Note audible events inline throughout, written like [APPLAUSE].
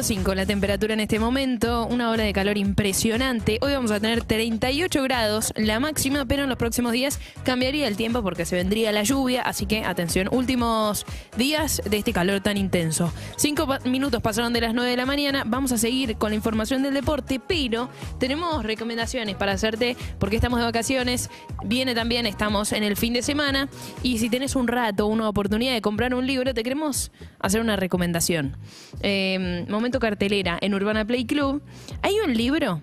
33 grados 5 la temperatura en este momento, una hora de calor impresionante. Hoy vamos a tener 38 grados la máxima, pero en los próximos días cambiaría el tiempo porque se vendría la lluvia, así que atención, últimos días de este calor tan intenso. Cinco pa- minutos pasaron de las 9 de la mañana, vamos a seguir con la información del deporte, pero tenemos recomendaciones para hacerte porque estamos de vacaciones, viene también, estamos en el fin de semana y si tenés un rato, una oportunidad de comprar un libro, te queremos hacer una recomendación. Eh, momento cartelera en Urbana Play Club. Hay un libro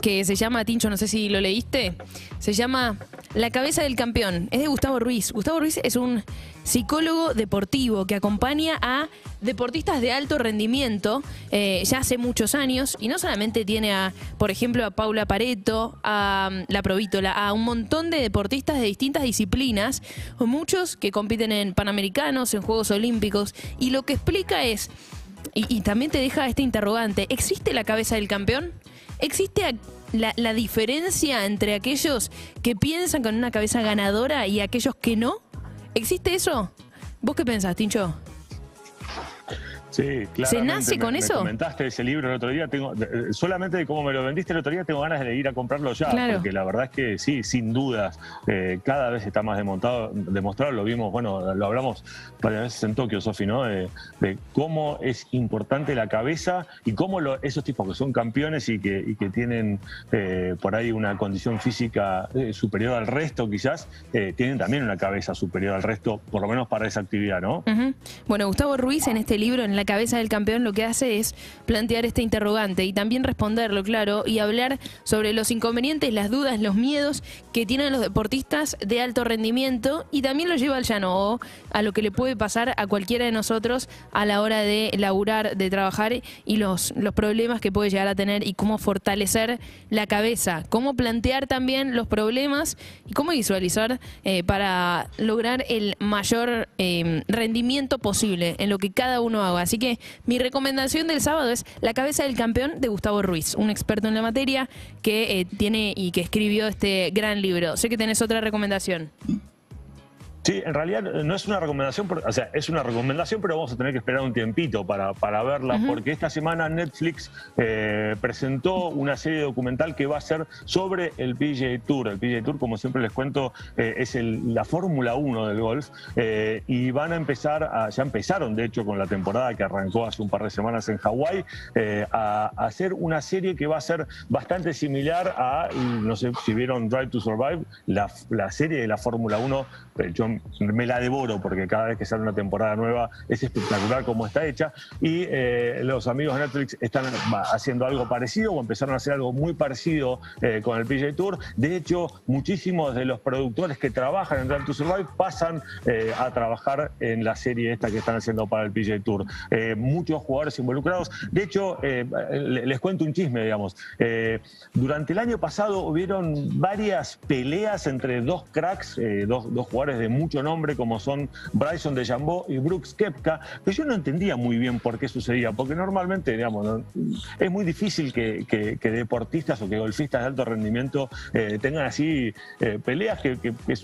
que se llama, Tincho, no sé si lo leíste, se llama La cabeza del campeón. Es de Gustavo Ruiz. Gustavo Ruiz es un psicólogo deportivo que acompaña a deportistas de alto rendimiento eh, ya hace muchos años y no solamente tiene a, por ejemplo, a Paula Pareto, a um, la Provítola, a un montón de deportistas de distintas disciplinas, muchos que compiten en Panamericanos, en Juegos Olímpicos, y lo que explica es, y, también te deja este interrogante, ¿existe la cabeza del campeón? ¿Existe la, la diferencia entre aquellos que piensan con una cabeza ganadora y aquellos que no? ¿Existe eso? ¿Vos qué pensás, Tincho? Sí, claro. ¿Se nace con eso? comentaste ese libro el otro día. Tengo, solamente de cómo me lo vendiste el otro día, tengo ganas de ir a comprarlo ya. Claro. Porque la verdad es que sí, sin dudas, eh, cada vez está más demontado, demostrado. Lo vimos, bueno, lo hablamos varias veces en Tokio, Sofi, ¿no? De, de cómo es importante la cabeza y cómo lo- esos tipos que son campeones y que, y que tienen eh, por ahí una condición física eh, superior al resto, quizás, tienen también una cabeza superior al resto, por lo menos para esa actividad, ¿no? Bueno, Gustavo Ruiz en este libro, en La cabeza del campeón, lo que hace es plantear este interrogante y también responderlo, claro, y hablar sobre los inconvenientes, las dudas, los miedos que tienen los deportistas de alto rendimiento y también lo lleva al llano o a lo que le puede pasar a cualquiera de nosotros a la hora de laburar, de trabajar y los, los problemas que puede llegar a tener y cómo fortalecer la cabeza, cómo plantear también los problemas y cómo visualizar eh, para lograr el mayor eh, rendimiento posible en lo que cada uno haga. Que mi recomendación del sábado es La cabeza del campeón de Gustavo Ruiz, un experto en la materia que eh, tiene y que escribió este gran libro. Sé que tenés otra recomendación. Sí, en realidad no es una recomendación, o sea, es una recomendación, pero vamos a tener que esperar un tiempito para, para verla, porque esta semana Netflix eh, presentó una serie documental que va a ser sobre el PGA Tour. El PGA Tour, como siempre les cuento, eh, es el- la Fórmula 1 del golf eh, y van a empezar, a- ya empezaron de hecho con la temporada que arrancó hace un par de semanas en Hawái, eh, a, a hacer una serie que va a ser bastante similar a, no sé si vieron Drive to Survive, la, la serie de la Fórmula 1, eh, yo me la devoro porque cada vez que sale una temporada nueva es espectacular como está hecha y eh, los amigos de Netflix están haciendo algo parecido o empezaron a hacer algo muy parecido eh, con el PGA Tour. De hecho, muchísimos de los productores que trabajan en Drive to Survive pasan eh, a trabajar en la serie esta que están haciendo para el PGA Tour. Muchos jugadores involucrados. De hecho, le- les cuento un chisme, digamos. Durante el año pasado hubieron varias peleas entre dos cracks, dos, dos jugadores de mucho nombre como son Bryson DeChambeau y Brooks Koepka, que yo no entendía muy bien por qué sucedía, porque normalmente, digamos, es muy difícil que, que- que deportistas o que golfistas de alto rendimiento eh, tengan así eh, peleas que, que- que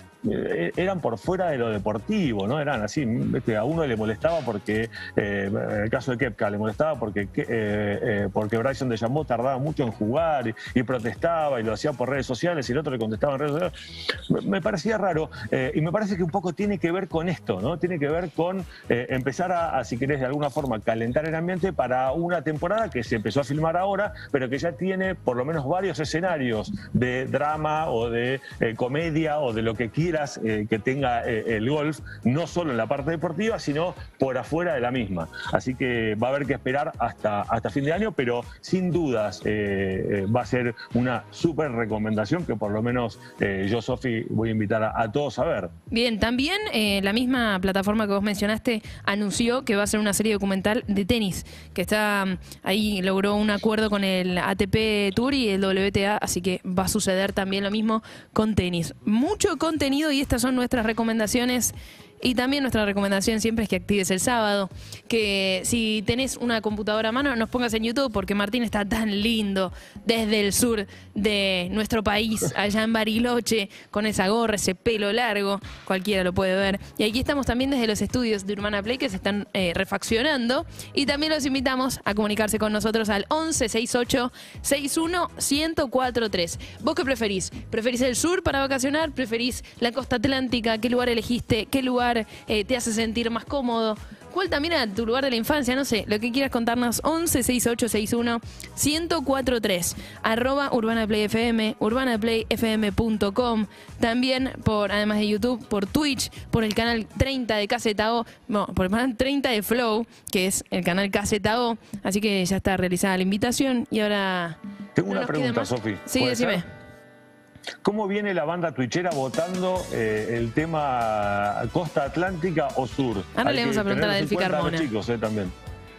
eran por fuera de lo deportivo, ¿no? Eran así, ¿viste? a uno le molestaba porque, eh, en el caso de Kepka, le molestaba porque, que- eh, eh, porque Bryson DeChambeau tardaba mucho en jugar y, protestaba y lo hacía por redes sociales y el otro le contestaba en redes sociales. Me, parecía raro eh, y me parece que un poco tiene que ver con esto, ¿no? Tiene que ver con eh, empezar a, a, si querés, de alguna forma calentar el ambiente para una temporada que se empezó a filmar ahora, pero que ya tiene por lo menos varios escenarios de drama o de eh, comedia o de lo que eh, que tenga eh, el golf, no solo en la parte deportiva, sino por afuera de la misma. Así que va a haber que esperar hasta, hasta fin de año, pero sin dudas eh, va a ser una súper recomendación que por lo menos yo, Sofi, voy a invitar a, a todos a ver. Bien, también la misma plataforma que vos mencionaste anunció que va a ser una serie documental de tenis, que está ahí, logró un acuerdo con el ATP Tour y el WTA, así que va a suceder también lo mismo con tenis. Mucho contenido y estas son nuestras recomendaciones Y también nuestra recomendación siempre es que actives el sábado, que si tenés una computadora a mano nos pongas en YouTube porque Martín está tan lindo desde el sur de nuestro país, [LAUGHS] allá en Bariloche, con esa gorra, ese pelo largo, cualquiera lo puede ver. Y aquí estamos también desde los estudios de Urbana Play que se están eh, refaccionando y también los invitamos a comunicarse con nosotros al 11 68 61 1043. ¿Vos qué preferís? ¿Preferís el sur para vacacionar? ¿Preferís la costa atlántica? ¿Qué lugar elegiste? ¿Qué lugar eh, te hace sentir más cómodo? ¿Cuál también era tu lugar de la infancia? No sé, lo que quieras contarnos, 11 6861 1043, arroba urbanaplayfm, urbanaplayfm.com, también por, además de YouTube, por Twitch, por el canal 30 de Casetao, no, por el canal 30 de Flow, que es el canal Casetao, así que ya está realizada la invitación y ahora... Tengo no una pregunta. Sofi. Sí, ¿Puede decime. ser? ¿Cómo viene la banda twitchera votando eh, el tema costa atlántica o sur? Ahora le vamos a preguntar a Delphi Carmona. chicos, eh, también.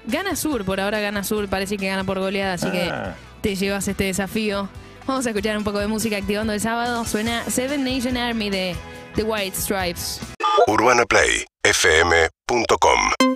Gana Sur, por ahora gana Sur, parece que gana por goleada, así Ah. que te llevas este desafío. Vamos a escuchar un poco de música activando el sábado. Suena Seven Nation Army de The White Stripes. UrbanaPlayFM.com